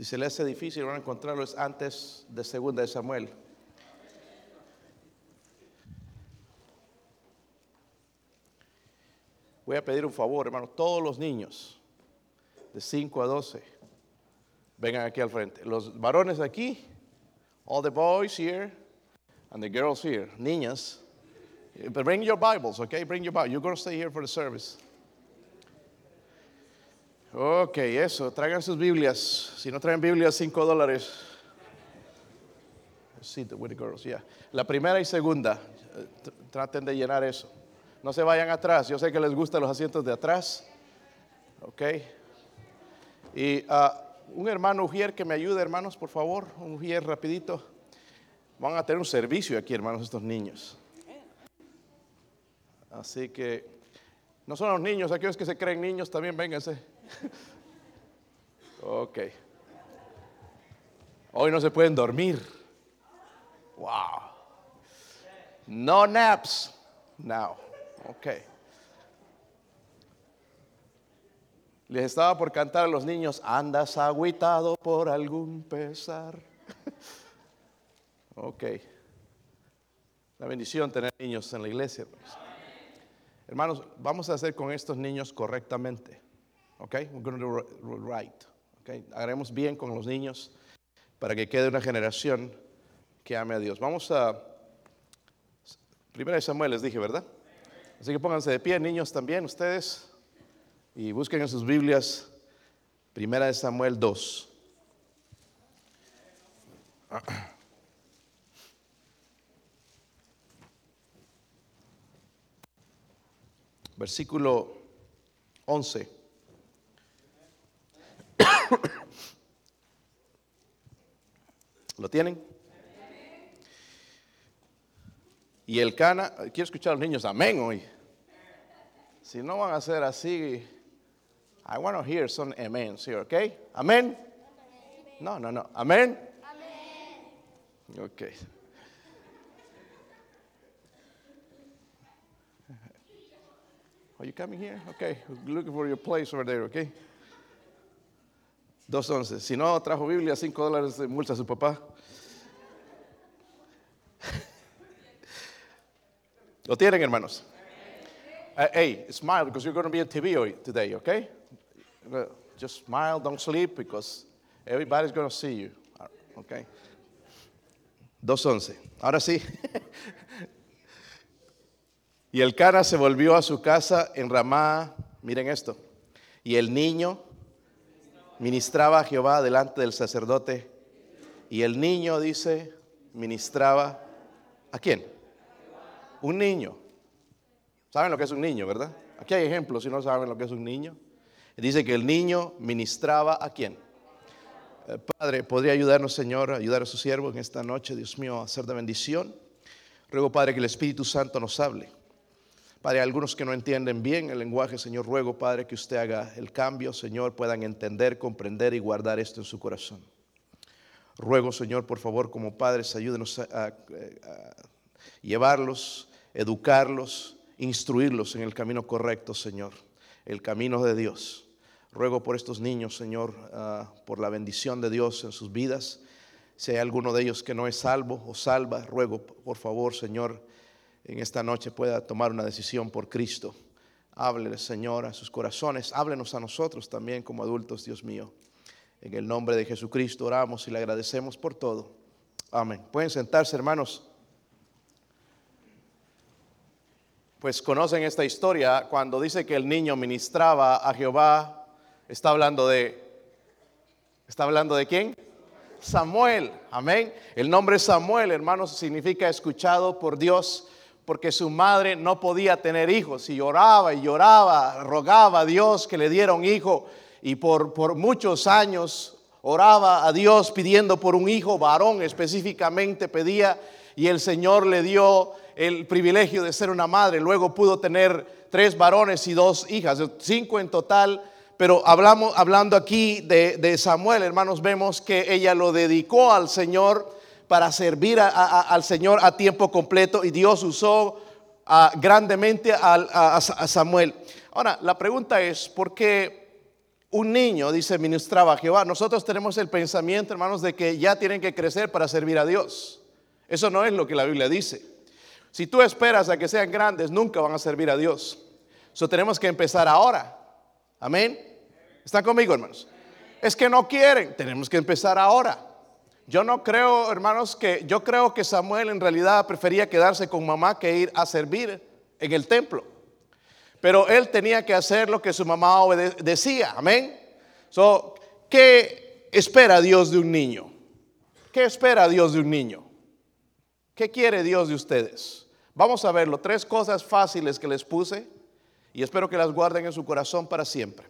Si se le hace difícil, van a encontrarlo es antes de segunda de Samuel. Voy a pedir un favor, hermano. Todos los niños de 5 a 12 vengan aquí al frente. Los varones aquí, all the boys here, and the girls here. Niñas, bring your Bibles, okay? Bring your Bible. You're going to stay here for the service. Ok, eso, traigan sus Biblias. Si no traen Biblias, 5 dólares. Sí, the girls, yeah. La primera y segunda, eh, traten de llenar eso. No se vayan atrás. Yo sé que les gustan los asientos de atrás. Ok. Y ah, un hermano Ujier que me ayude, hermanos, por favor. Un Ujier rapidito. Van a tener un servicio aquí, hermanos, estos niños. Así que no son los niños, aquellos que se creen niños también vénganse. ok. Hoy no se pueden dormir. Wow. No naps now. Ok. Les estaba por cantar a los niños, andas agüitado por algún pesar. ok. La bendición tener niños en la iglesia. Hermanos, vamos a hacer con estos niños correctamente. Ok, we're going to do right. Okay, haremos bien con los niños para que quede una generación que ame a Dios. Vamos a Primera de Samuel les dije, ¿verdad? Así que pónganse de pie, niños también, ustedes, y busquen en sus Biblias Primera de Samuel 2. Versículo 11. ¿Lo tienen? Y el cana, quiero escuchar a los niños, amén hoy. Si no van a ser así, I want to hear some amen here, ¿ok? Amén. No, no, no. Amén. Amén. Ok. Are you coming here? Okay, looking for your place over there, okay? 2.11. Si no trajo Biblia, 5 dólares de multa a su papá. ¿Lo tienen, hermanos? Uh, hey, smile because you're going to be on TV today, okay? Just smile, don't sleep because everybody's going to see you, okay? 2.11. Ahora sí. y el cara se volvió a su casa en Ramá. Miren esto. Y el niño ministraba a Jehová delante del sacerdote. Y el niño, dice, ministraba a quién? un niño. ¿Saben lo que es un niño, verdad? Aquí hay ejemplos si no saben lo que es un niño. Dice que el niño ministraba a quién. Eh, Padre, ¿podría ayudarnos, Señor, a ayudar a su siervo en esta noche, Dios mío, a hacer de bendición? Ruego, Padre, que el Espíritu Santo nos hable. Padre, algunos que no entienden bien el lenguaje, Señor, ruego, Padre, que usted haga el cambio, Señor, puedan entender, comprender y guardar esto en su corazón. Ruego, Señor, por favor, como padres, ayúdenos a llevarlos educarlos, instruirlos en el camino correcto, Señor, el camino de Dios. Ruego por estos niños, Señor, ah, por la bendición de Dios en sus vidas. Si hay alguno de ellos que no es salvo o salva, ruego por favor, Señor, en esta noche pueda tomar una decisión por Cristo. Háblele, Señor, a sus corazones. Háblenos a nosotros también como adultos, Dios mío. En el nombre de Jesucristo oramos y le agradecemos por todo. Amén. Pueden sentarse, hermanos. pues conocen esta historia cuando dice que el niño ministraba a Jehová, está hablando de está hablando de quién? Samuel. Amén. El nombre Samuel, hermanos, significa escuchado por Dios porque su madre no podía tener hijos y lloraba y lloraba, rogaba a Dios que le diera un hijo y por, por muchos años oraba a Dios pidiendo por un hijo varón específicamente pedía y el Señor le dio el privilegio de ser una madre. Luego pudo tener tres varones y dos hijas, cinco en total. Pero hablamos, hablando aquí de, Samuel, hermanos, vemos que ella lo dedicó al Señor para servir al Señor a tiempo completo y Dios usó grandemente a, Samuel. Ahora, la pregunta es, ¿por qué un niño, dice, ministraba a Jehová. Nosotros tenemos el pensamiento, hermanos, de que ya tienen que crecer para servir a Dios. Eso no es lo que la Biblia dice. Si tú esperas a que sean grandes, nunca van a servir a Dios. Eso tenemos que empezar ahora. Amén. ¿Están conmigo, hermanos? Es que no quieren, tenemos que empezar ahora. Yo no creo, hermanos, que yo creo que Samuel en realidad prefería quedarse con mamá que ir a servir en el templo. Pero él tenía que hacer lo que su mamá decía. Amén. So, ¿Qué espera Dios de un niño? ¿Qué espera Dios de un niño? ¿Qué quiere Dios de ustedes? Vamos a verlo. Tres cosas fáciles que les puse y espero que las guarden en su corazón para siempre.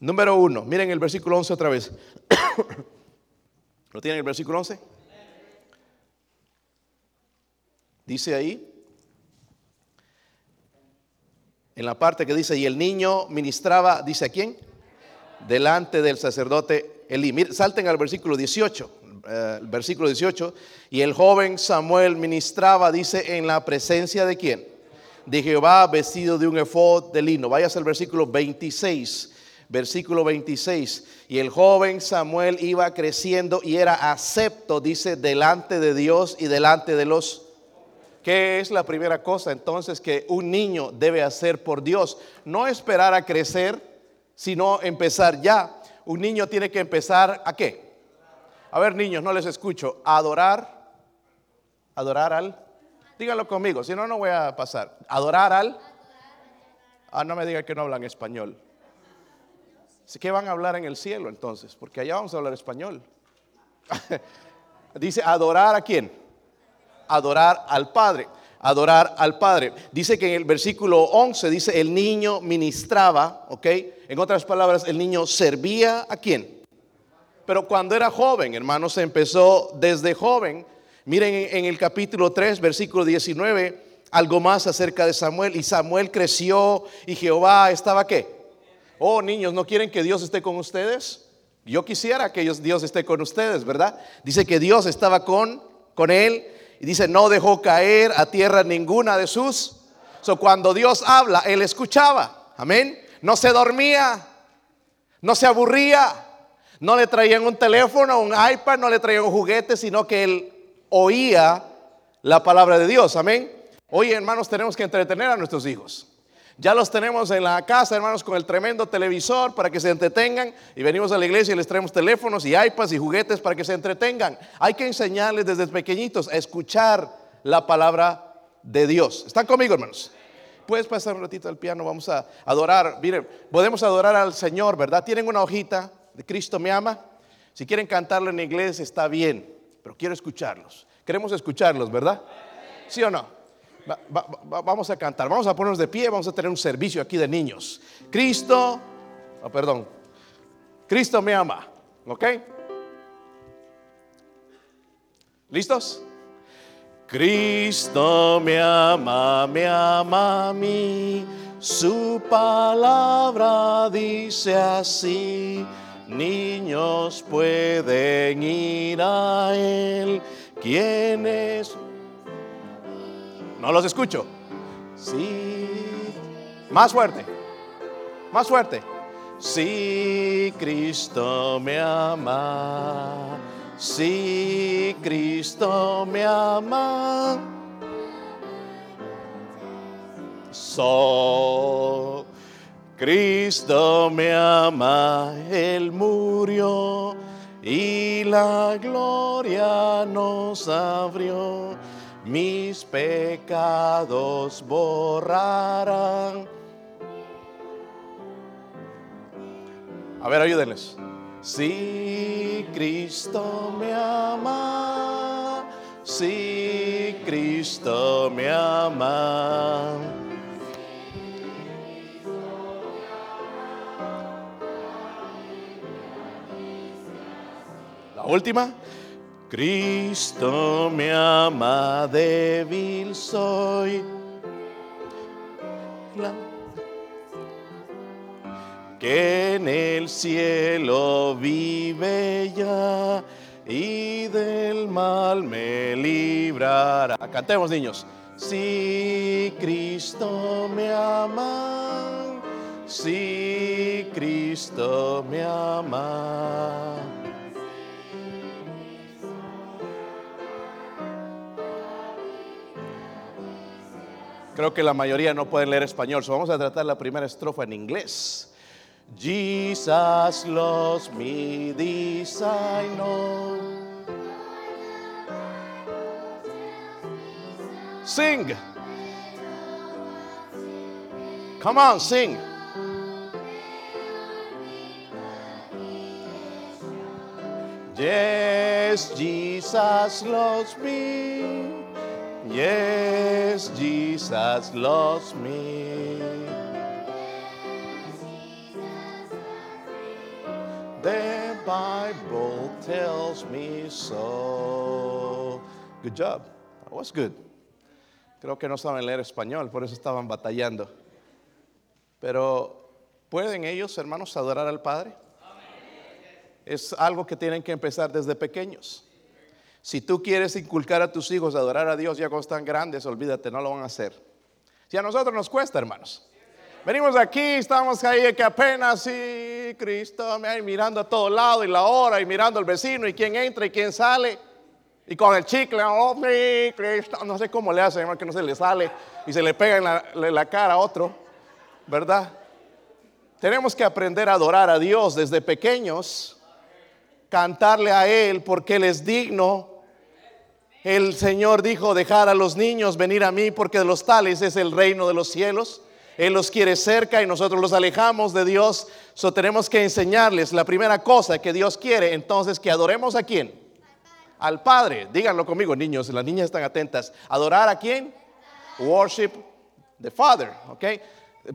Número uno, miren el versículo 11 otra vez. ¿Lo tienen el versículo 11? Dice ahí, en la parte que dice, y el niño ministraba, dice a quién? Delante del sacerdote Elí. salten al versículo 18, eh, versículo 18, y el joven Samuel ministraba, dice, en la presencia de quién? De Jehová vestido de un efod de lino. Vayas al versículo 26 versículo 26. Y el joven Samuel iba creciendo y era acepto, dice, delante de Dios y delante de los ¿Qué es la primera cosa entonces que un niño debe hacer por Dios? No esperar a crecer, sino empezar ya. Un niño tiene que empezar a qué? A ver, niños, no les escucho. Adorar. Adorar al. Díganlo conmigo, si no, no voy a pasar. Adorar al. Ah, no me digan que no hablan español. ¿Qué van a hablar en el cielo entonces? Porque allá vamos a hablar español. Dice, adorar a quién? adorar al Padre. Adorar al Padre. Dice que en el versículo 11 dice, el niño ministraba, ¿ok? En otras palabras, el niño servía a quién. Pero cuando era joven, hermanos, empezó desde joven. Miren en el capítulo 3, versículo 19, algo más acerca de Samuel. Y Samuel creció y Jehová estaba qué? Oh, niños, ¿no quieren que Dios esté con ustedes? Yo quisiera que Dios esté con ustedes, ¿verdad? Dice que Dios estaba con, con él y dice, no dejó caer a tierra ninguna de sus. So, cuando Dios habla, él escuchaba. Amén. No se dormía, no se aburría, no le traían un teléfono, un iPad, no le traían un juguete, sino que él oía la palabra de Dios. Amén. Hoy, hermanos, tenemos que entretener a nuestros hijos. Ya los tenemos en la casa, hermanos, con el tremendo televisor para que se entretengan. Y venimos a la iglesia y les traemos teléfonos y iPads y juguetes para que se entretengan. Hay que enseñarles desde pequeñitos a escuchar la palabra de Dios. ¿Están conmigo, hermanos? Puedes pasar un ratito al piano, vamos a adorar. Miren, podemos adorar al Señor, ¿verdad? Tienen una hojita de Cristo me ama. Si quieren cantarlo en inglés está bien, pero quiero escucharlos. Queremos escucharlos, ¿verdad? ¿Sí o no? Vamos a cantar, vamos a ponernos de pie, vamos a tener un servicio aquí de niños. Cristo, oh, perdón, Cristo me ama, ¿ok? ¿Listos? Cristo me ama, me ama a mí, su palabra dice así, niños pueden ir a él, quienes no los escucho. Sí. Más fuerte. Más fuerte. Sí, Cristo me ama. Sí, Cristo me ama. So, Cristo me ama, Él murió y la gloria nos abrió mis pecados borrarán. A ver, ayúdenles. Si Cristo me ama, si Cristo me ama. La última. Cristo me ama, débil soy. Que en el cielo vive ya y del mal me librará. Cantemos niños. Si Cristo me ama, Si Cristo me ama. Creo que la mayoría no pueden leer español, so vamos a tratar la primera estrofa en inglés. Jesus loves me, this I know. Sing. Come on, sing. Yes, Jesus loves me. Yes, Jesus loves me. The Bible tells me so. Good job. That was good. Creo que no saben leer español, por eso estaban batallando. Pero, ¿pueden ellos, hermanos, adorar al Padre? Es algo que tienen que empezar desde pequeños. Si tú quieres inculcar a tus hijos a adorar a Dios ya cuando están grandes, olvídate, no lo van a hacer. Si a nosotros nos cuesta, hermanos. Venimos aquí, estamos ahí que apenas, sí, Cristo, mirando a todo lado y la hora y mirando al vecino y quién entra y quién sale. Y con el chicle, oh, sí, Cristo, no sé cómo le hace, hermano, que no se le sale y se le pega en la, en la cara a otro, ¿verdad? Tenemos que aprender a adorar a Dios desde pequeños, cantarle a Él porque Él es digno el Señor dijo, dejar a los niños venir a mí porque de los tales es el reino de los cielos. Él los quiere cerca y nosotros los alejamos de Dios. So tenemos que enseñarles la primera cosa que Dios quiere. Entonces, que adoremos a quién? Al Padre. Díganlo conmigo, niños. Las niñas están atentas. ¿Adorar a quién? Worship the Father. ¿Ok?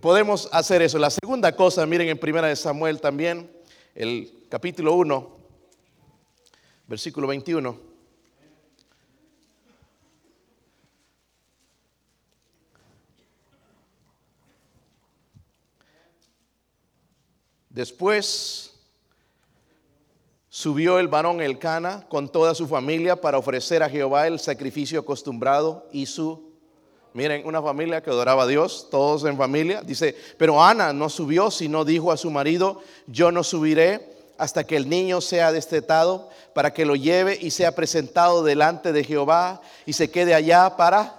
Podemos hacer eso. La segunda cosa, miren en Primera de Samuel también, el capítulo 1, versículo 21. Después subió el varón Elcana con toda su familia para ofrecer a Jehová el sacrificio acostumbrado y su Miren, una familia que adoraba a Dios, todos en familia. Dice, pero Ana no subió, sino dijo a su marido, yo no subiré hasta que el niño sea destetado, para que lo lleve y sea presentado delante de Jehová y se quede allá para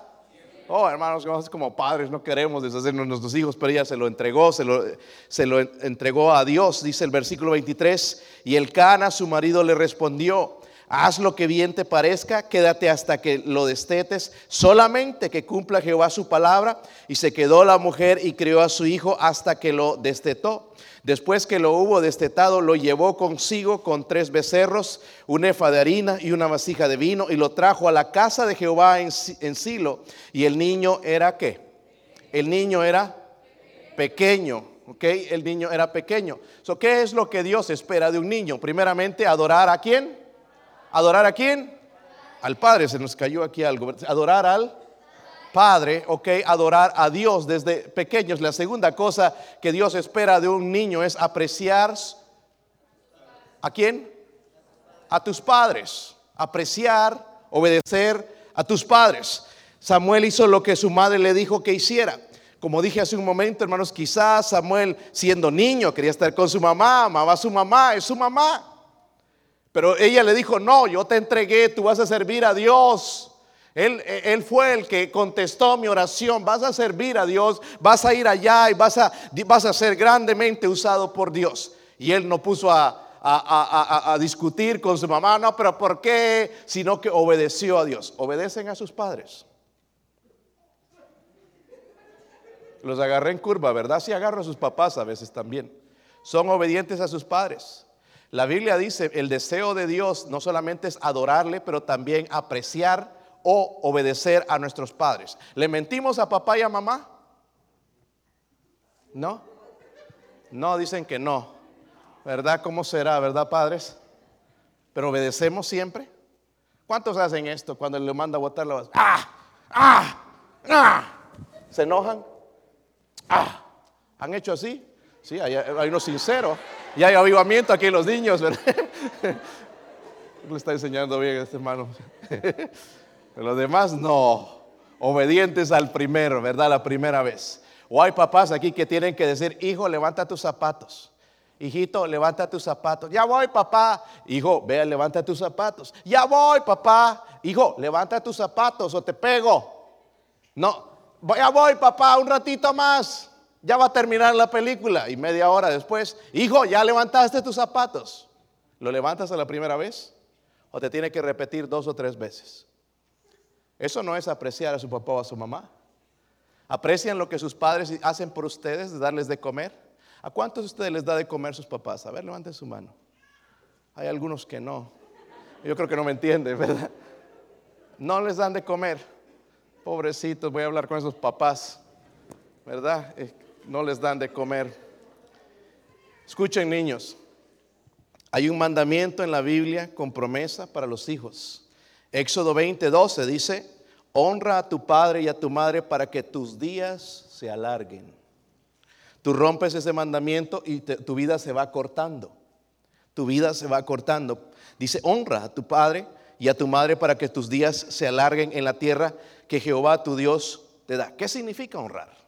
Oh, hermanos, como padres no queremos deshacernos de nuestros hijos, pero ella se lo entregó, se lo, se lo entregó a Dios, dice el versículo 23. Y el Cana, su marido, le respondió, haz lo que bien te parezca, quédate hasta que lo destetes, solamente que cumpla Jehová su palabra. Y se quedó la mujer y crió a su hijo hasta que lo destetó. Después que lo hubo destetado, lo llevó consigo con tres becerros, un efa de harina y una vasija de vino, y lo trajo a la casa de Jehová en, Silo. Y el niño era qué? El niño era pequeño, ¿ok? El niño era pequeño. So, ¿Qué es lo que Dios espera de un niño? Primeramente, adorar a quién? ¿Adorar a quién? Al Padre, se nos cayó aquí algo. Adorar al Padre, ok, adorar a Dios desde pequeños. La segunda cosa que Dios espera de un niño es apreciar a quién? A tus padres. Apreciar, obedecer a tus padres. Samuel hizo lo que su madre le dijo que hiciera. Como dije hace un momento, hermanos, quizás Samuel siendo niño quería estar con su mamá, amaba a su mamá, es su mamá. Pero ella le dijo, no, yo te entregué, tú vas a servir a Dios. Él, fue el que contestó mi oración. Vas a servir a Dios, vas a ir allá y vas a, vas a ser grandemente usado por Dios. Y él no puso a, a, discutir con su mamá, no, pero ¿por qué? Sino que obedeció a Dios. Obedecen a sus padres. Los agarré en curva, ¿verdad? Sí agarro a sus papás a veces también. Son obedientes a sus padres. La Biblia dice, el deseo de Dios no solamente es adorarle, pero también apreciar o obedecer a nuestros padres. ¿Le mentimos a papá y a mamá? ¿No? No, dicen que no. ¿Verdad? ¿Cómo será, verdad, padres? Pero obedecemos siempre. ¿Cuántos hacen esto cuando le manda a botar la ¡Ah! ¡Ah! ¡Ah! ¿Se enojan? ¡Ah! ¿Han hecho así? Sí, hay, hay unos sinceros. Y hay avivamiento aquí en los niños, ¿verdad? Le está enseñando bien a este hermano. Los demás no, obedientes al primero, ¿verdad? La primera vez. O hay papás aquí que tienen que decir, hijo, levanta tus zapatos. Hijito, levanta tus zapatos. Ya voy, papá. Hijo, vea, levanta tus zapatos. Ya voy, papá. Hijo, levanta tus zapatos o te pego. No, ya voy, papá, un ratito más. Ya va a terminar la película. Y media hora después, hijo, ya levantaste tus zapatos. ¿Lo levantas a la primera vez? ¿O te tiene que repetir dos o tres veces? Eso no es apreciar a su papá o a su mamá. ¿Aprecian lo que sus padres hacen por ustedes de darles de comer? ¿A cuántos de ustedes les da de comer sus papás? A ver, levanten su mano. Hay algunos que no. Yo creo que no me entienden, ¿verdad? No les dan de comer. Pobrecitos, voy a hablar con esos papás, ¿verdad? No les dan de comer. Escuchen niños, hay un mandamiento en la Biblia con promesa para los hijos. Éxodo 20, 12 dice, honra a tu padre y a tu madre para que tus días se alarguen. Tú rompes ese mandamiento y tu vida se va cortando. Tu vida se va cortando. Dice, honra a tu padre y a tu madre para que tus días se alarguen en la tierra que Jehová tu Dios te da. ¿Qué significa honrar?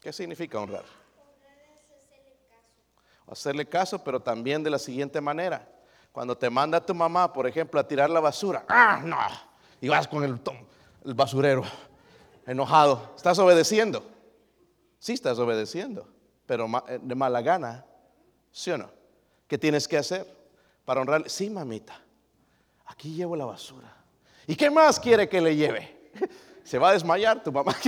¿Qué significa honrar? Hacerle caso, pero también de la siguiente manera. Cuando te manda tu mamá, por ejemplo, a tirar la basura, ¡ah, no! Y vas con el, basurero enojado. ¿Estás obedeciendo? Sí estás obedeciendo, pero eh, de mala gana, ¿sí o no? ¿Qué tienes que hacer para honrarle? Sí, mamita, aquí llevo la basura. ¿Y qué más quiere que le lleve? Se va a desmayar tu mamá.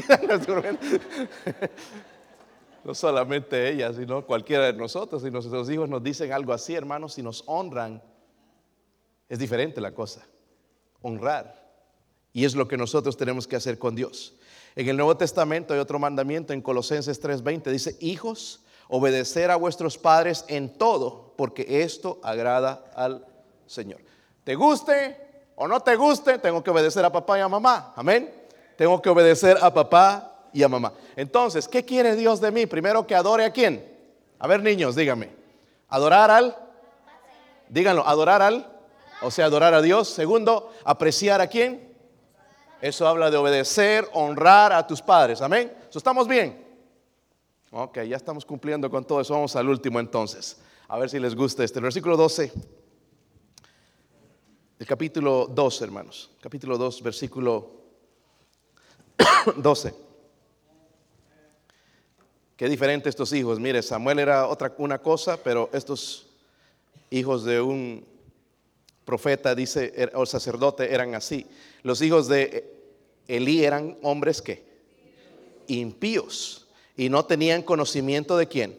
No solamente ella, sino cualquiera de nosotros. Si nuestros hijos nos dicen algo así, hermanos, si nos honran, es diferente la cosa. Honrar. Y es lo que nosotros tenemos que hacer con Dios. En el Nuevo Testamento hay otro mandamiento en Colosenses 3:20. Dice, hijos, obedecer a vuestros padres en todo, porque esto agrada al Señor. ¿Te guste o no te guste? Tengo que obedecer a papá y a mamá. Amén. Tengo que obedecer a papá y a mamá. Entonces, ¿qué quiere Dios de mí? Primero que adore a quién. A ver, niños, dígame. Adorar al. Díganlo, adorar al. O sea, adorar a Dios. Segundo, apreciar a quién eso habla de obedecer, honrar a tus padres. Amén. ¿Estamos bien? Ok, ya estamos cumpliendo con todo eso. Vamos al último entonces. A ver si les gusta este. El versículo 12. El capítulo 2, hermanos. Capítulo 2, versículo 12. Qué diferente estos hijos. Mire, Samuel era otra una cosa, pero estos hijos de un profeta, dice, er, o sacerdote, eran así. Los hijos de Elí eran hombres que impíos y no tenían conocimiento de quién.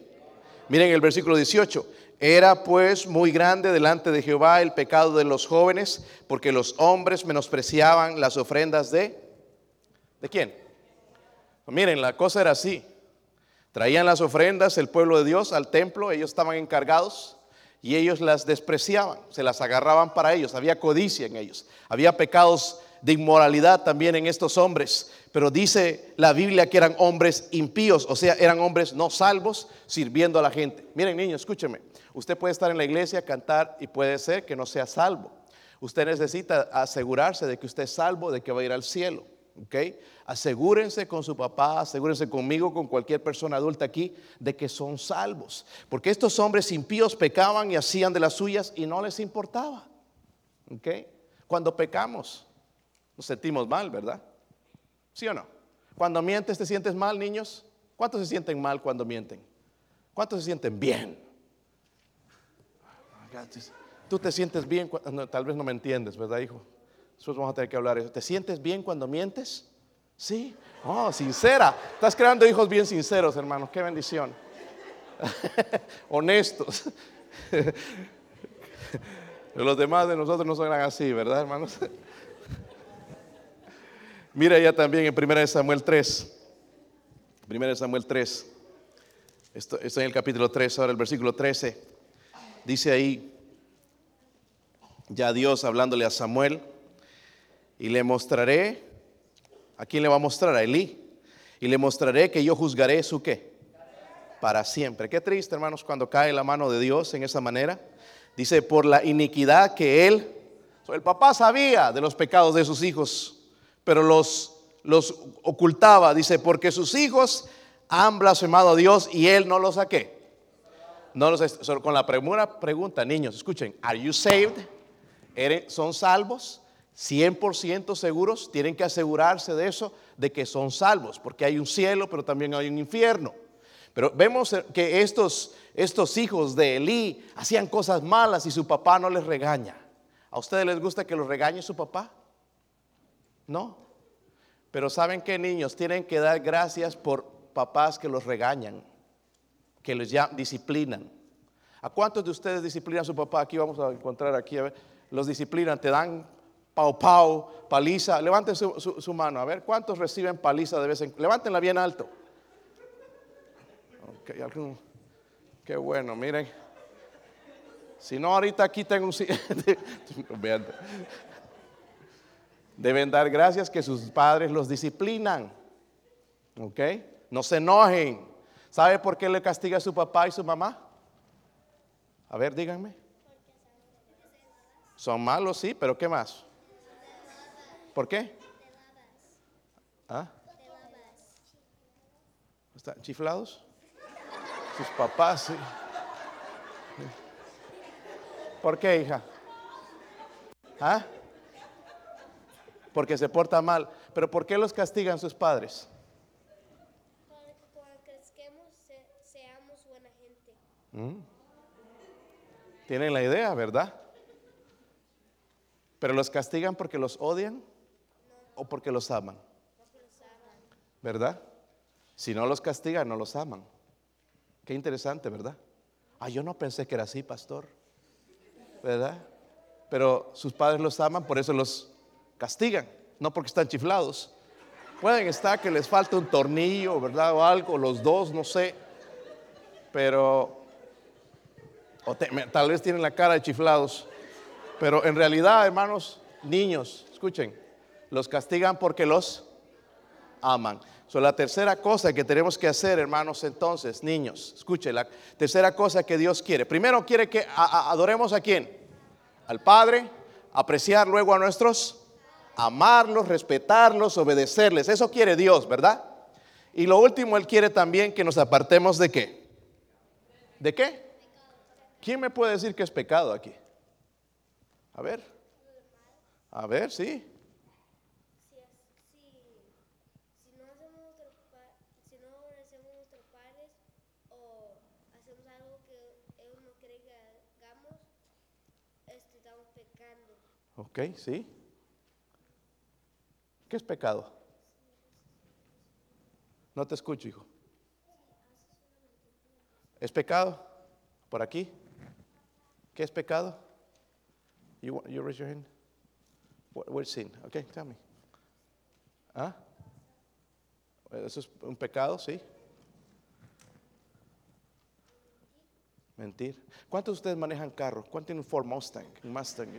Miren el versículo 18. Era pues muy grande delante de Jehová el pecado de los jóvenes, porque los hombres menospreciaban las ofrendas de ¿De quién? Miren, la cosa era así. Traían las ofrendas el pueblo de Dios al templo, ellos estaban encargados y ellos las despreciaban, se las agarraban para ellos, había codicia en ellos, había pecados de inmoralidad también en estos hombres, pero dice la Biblia que eran hombres impíos, o sea, eran hombres no salvos sirviendo a la gente. Miren niños, escúchenme, usted puede estar en la iglesia, cantar y puede ser que no sea salvo. Usted necesita asegurarse de que usted es salvo, de que va a ir al cielo. ¿Ok? Asegúrense con su papá, asegúrense conmigo, con cualquier persona adulta aquí, de que son salvos. Porque estos hombres impíos pecaban y hacían de las suyas y no les importaba. ¿ok? Cuando pecamos, nos sentimos mal, ¿verdad? ¿Sí o no? Cuando mientes, ¿te sientes mal, niños? ¿Cuántos se sienten mal cuando mienten? ¿Cuántos se sienten bien? Tú te sientes bien, tal vez no me entiendes, ¿verdad, hijo? Después vamos a tener que hablar eso. ¿Te sientes bien cuando mientes? Sí. Oh, sincera. Estás creando hijos bien sinceros, hermanos. Qué bendición. Honestos. Los demás de nosotros no son así, ¿verdad, hermanos? Mira ya también en 1 Samuel 3. 1 Samuel 3. Esto, está en el capítulo 3, ahora el versículo 13. Dice ahí, ya Dios hablándole a Samuel, y le mostraré, ¿a quién le va a mostrar? A Elí. Y le mostraré que yo juzgaré su qué. Para siempre. Qué triste, hermanos, cuando cae la mano de Dios en esa manera. Dice, por la iniquidad que él, el papá sabía de los pecados de sus hijos, pero los los ocultaba. Dice, porque sus hijos han blasfemado a Dios y él no los saqué. No los, con la primera pregunta, niños, escuchen, ¿are you saved? ¿Son salvos? 100% seguros, tienen que asegurarse de eso, de que son salvos, porque hay un cielo, pero también hay un infierno. Pero vemos que estos, estos hijos de Elí hacían cosas malas y su papá no les regaña. ¿A ustedes les gusta que los regañe su papá? No. Pero ¿saben qué niños? Tienen que dar gracias por papás que los regañan, que les ya disciplinan. ¿A cuántos de ustedes disciplinan a su papá? Aquí vamos a encontrar aquí, a ver. Los disciplinan, te dan pau pau, paliza. Levanten su, mano, a ver, ¿cuántos reciben paliza de vez en cuando? Levántenla bien alto. Okay, qué bueno, miren. Si no, ahorita aquí tengo un... Deben dar gracias que sus padres los disciplinan. ¿Ok? No se enojen. ¿Sabe por qué le castiga a su papá y su mamá? A ver, díganme. Son malos, sí, pero ¿qué más? ¿Por qué? ¿Ah? ¿Están chiflados? Sus papás, sí. ¿Por qué, hija? ¿Ah? Porque se porta mal. ¿Pero por qué los castigan sus padres? Porque seamos buena gente. ¿Mm? Tienen la idea, ¿verdad? Pero los castigan porque los odian o porque los aman. ¿Verdad? Si no los castigan, no los aman. Qué interesante, ¿verdad? Ah, yo no pensé que era así, pastor. ¿Verdad? Pero sus padres los aman, por eso los castigan, no porque están chiflados. Pueden estar que les falta un tornillo, ¿verdad? O algo, los dos, no sé. Pero, tal vez tienen la cara de chiflados. Pero en realidad, hermanos, niños, escuchen, los castigan porque los aman. So, la tercera cosa que tenemos que hacer, hermanos, entonces, niños, escuche, la tercera cosa que Dios quiere. Primero quiere que adoremos a quién? Al Padre, apreciar luego a nuestros, amarlos, respetarlos, obedecerles. Eso quiere Dios, ¿verdad? Y lo último, Él quiere también que nos apartemos de qué? ¿De qué? ¿Quién me puede decir que es pecado aquí? A ver. A ver, sí. Ok, sí. ¿Qué es pecado? No te escucho, hijo. ¿Es pecado? ¿Por aquí? ¿Qué es pecado? You, you raise your hand. What, what's sin? Okay, tell me. ¿Ah? ¿Eso es un pecado? Sí. Mentir. ¿Cuántos de ustedes manejan carro? ¿Cuántos tienen un Ford Mustang? Mustang.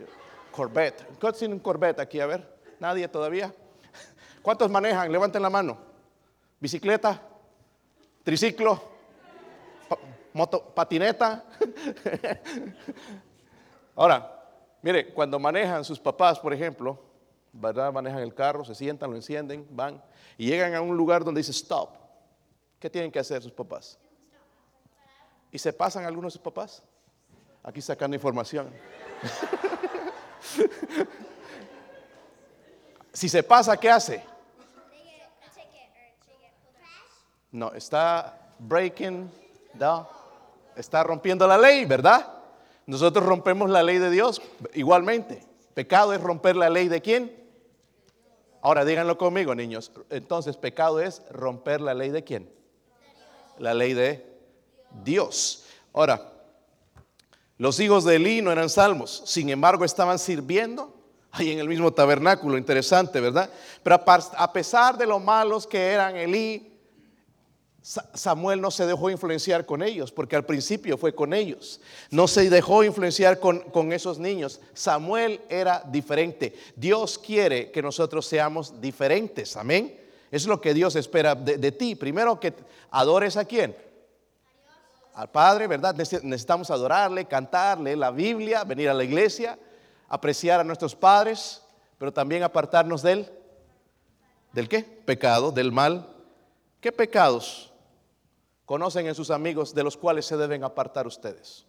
Corvette. ¿Cuántos tienen un Corvette aquí? A ver, nadie todavía. ¿Cuántos manejan? Levanten la mano. ¿Bicicleta? ¿Triciclo? moto, ¿Patineta? Ahora, mire, cuando manejan sus papás, por ejemplo, ¿verdad? Manejan el carro, se sientan, lo encienden, van y llegan a un lugar donde dice stop. ¿Qué tienen que hacer sus papás? ¿Y se pasan algunos de sus papás? Aquí sacando información. si se pasa, ¿qué hace? No, está breaking. Está rompiendo la ley, ¿verdad? Nosotros rompemos la ley de Dios igualmente. Pecado es romper la ley de quién? Ahora díganlo conmigo, niños. Entonces, pecado es romper la ley de quién? La ley de Dios. Ahora, los hijos de Elí no eran salmos, sin embargo estaban sirviendo ahí en el mismo tabernáculo, interesante, ¿verdad? Pero a pesar de lo malos que eran Elí, Samuel no se dejó influenciar con ellos, porque al principio fue con ellos. No se dejó influenciar con, esos niños. Samuel era diferente. Dios quiere que nosotros seamos diferentes. Amén. Es lo que Dios espera de, de ti. Primero que adores a quién? Al Padre, ¿verdad? Necesitamos adorarle, cantarle la Biblia, venir a la iglesia, apreciar a nuestros padres, pero también apartarnos de él. ¿Del qué? Pecado, del mal. ¿Qué pecados conocen en sus amigos de los cuales se deben apartar ustedes?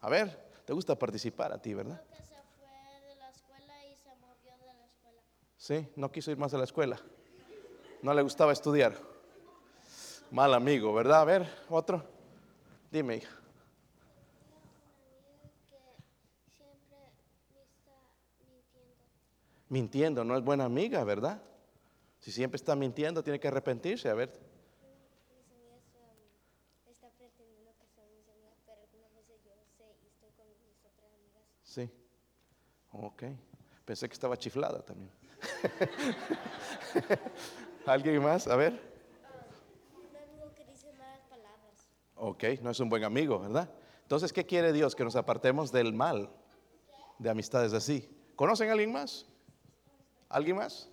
A ver, te gusta participar a ti, ¿verdad? Sí, no quiso ir más a la escuela. No le gustaba estudiar. Mal amigo, ¿verdad? A ver, otro. Dime, hija. Mintiendo. No es buena amiga, ¿verdad? Si siempre está mintiendo, tiene que arrepentirse. A ver, sí. Ok. Pensé que estaba chiflada también. ¿Alguien más? A ver. Un amigo que dice malas palabras. Ok, no es un buen amigo, ¿verdad? Entonces, ¿qué quiere Dios? Que nos apartemos del mal, de amistades así. ¿Conocen a alguien más? ¿Alguien más?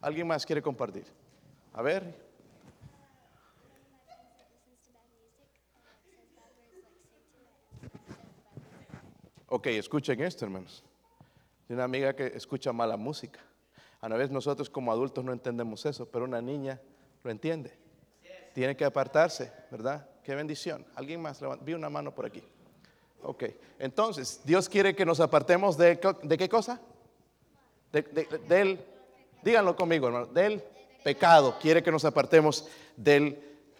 ¿Alguien más quiere compartir? A ver, ok, escuchen esto, hermanos. Hay una amiga que escucha mala música. A la vez nosotros como adultos no entendemos eso, pero una niña lo entiende. Tiene que apartarse, ¿verdad? Qué bendición. ¿Alguien más? Vi una mano por aquí. Ok, entonces, Dios quiere que nos apartemos de, co- ¿de qué cosa? De- de- de- del, díganlo conmigo, hermano, del pecado. Quiere que nos apartemos del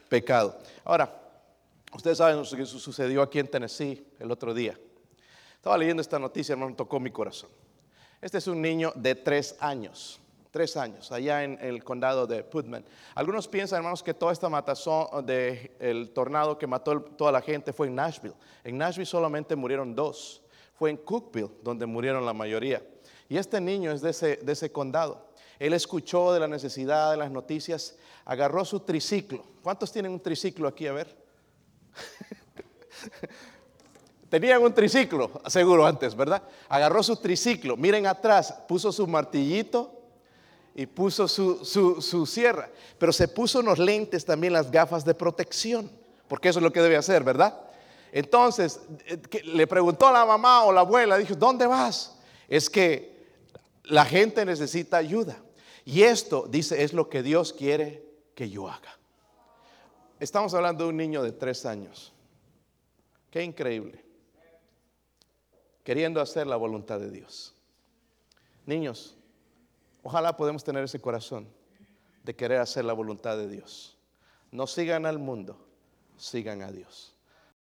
pecado. Ahora, ustedes saben lo que su- sucedió aquí en Tennessee el otro día. Estaba leyendo esta noticia, hermano, tocó mi corazón. Este es un niño de tres años, tres años, allá en el condado de Putman. Algunos piensan, hermanos, que toda esta matazón del tornado que mató toda la gente fue en Nashville. En Nashville solamente murieron dos. Fue en Cookville donde murieron la mayoría. Y este niño es de ese, de ese condado. Él escuchó de la necesidad de las noticias, agarró su triciclo. ¿Cuántos tienen un triciclo aquí? A ver. Tenían un triciclo, seguro antes, ¿verdad? Agarró su triciclo, miren atrás, puso su martillito y puso su, su, su sierra, pero se puso unos lentes también, las gafas de protección, porque eso es lo que debe hacer, ¿verdad? Entonces, eh, le preguntó a la mamá o la abuela, dijo, ¿dónde vas? Es que la gente necesita ayuda. Y esto, dice, es lo que Dios quiere que yo haga. Estamos hablando de un niño de tres años. Qué increíble. Queriendo hacer la voluntad de Dios. Niños, ojalá podamos tener ese corazón de querer hacer la voluntad de Dios. No sigan al mundo, sigan a Dios.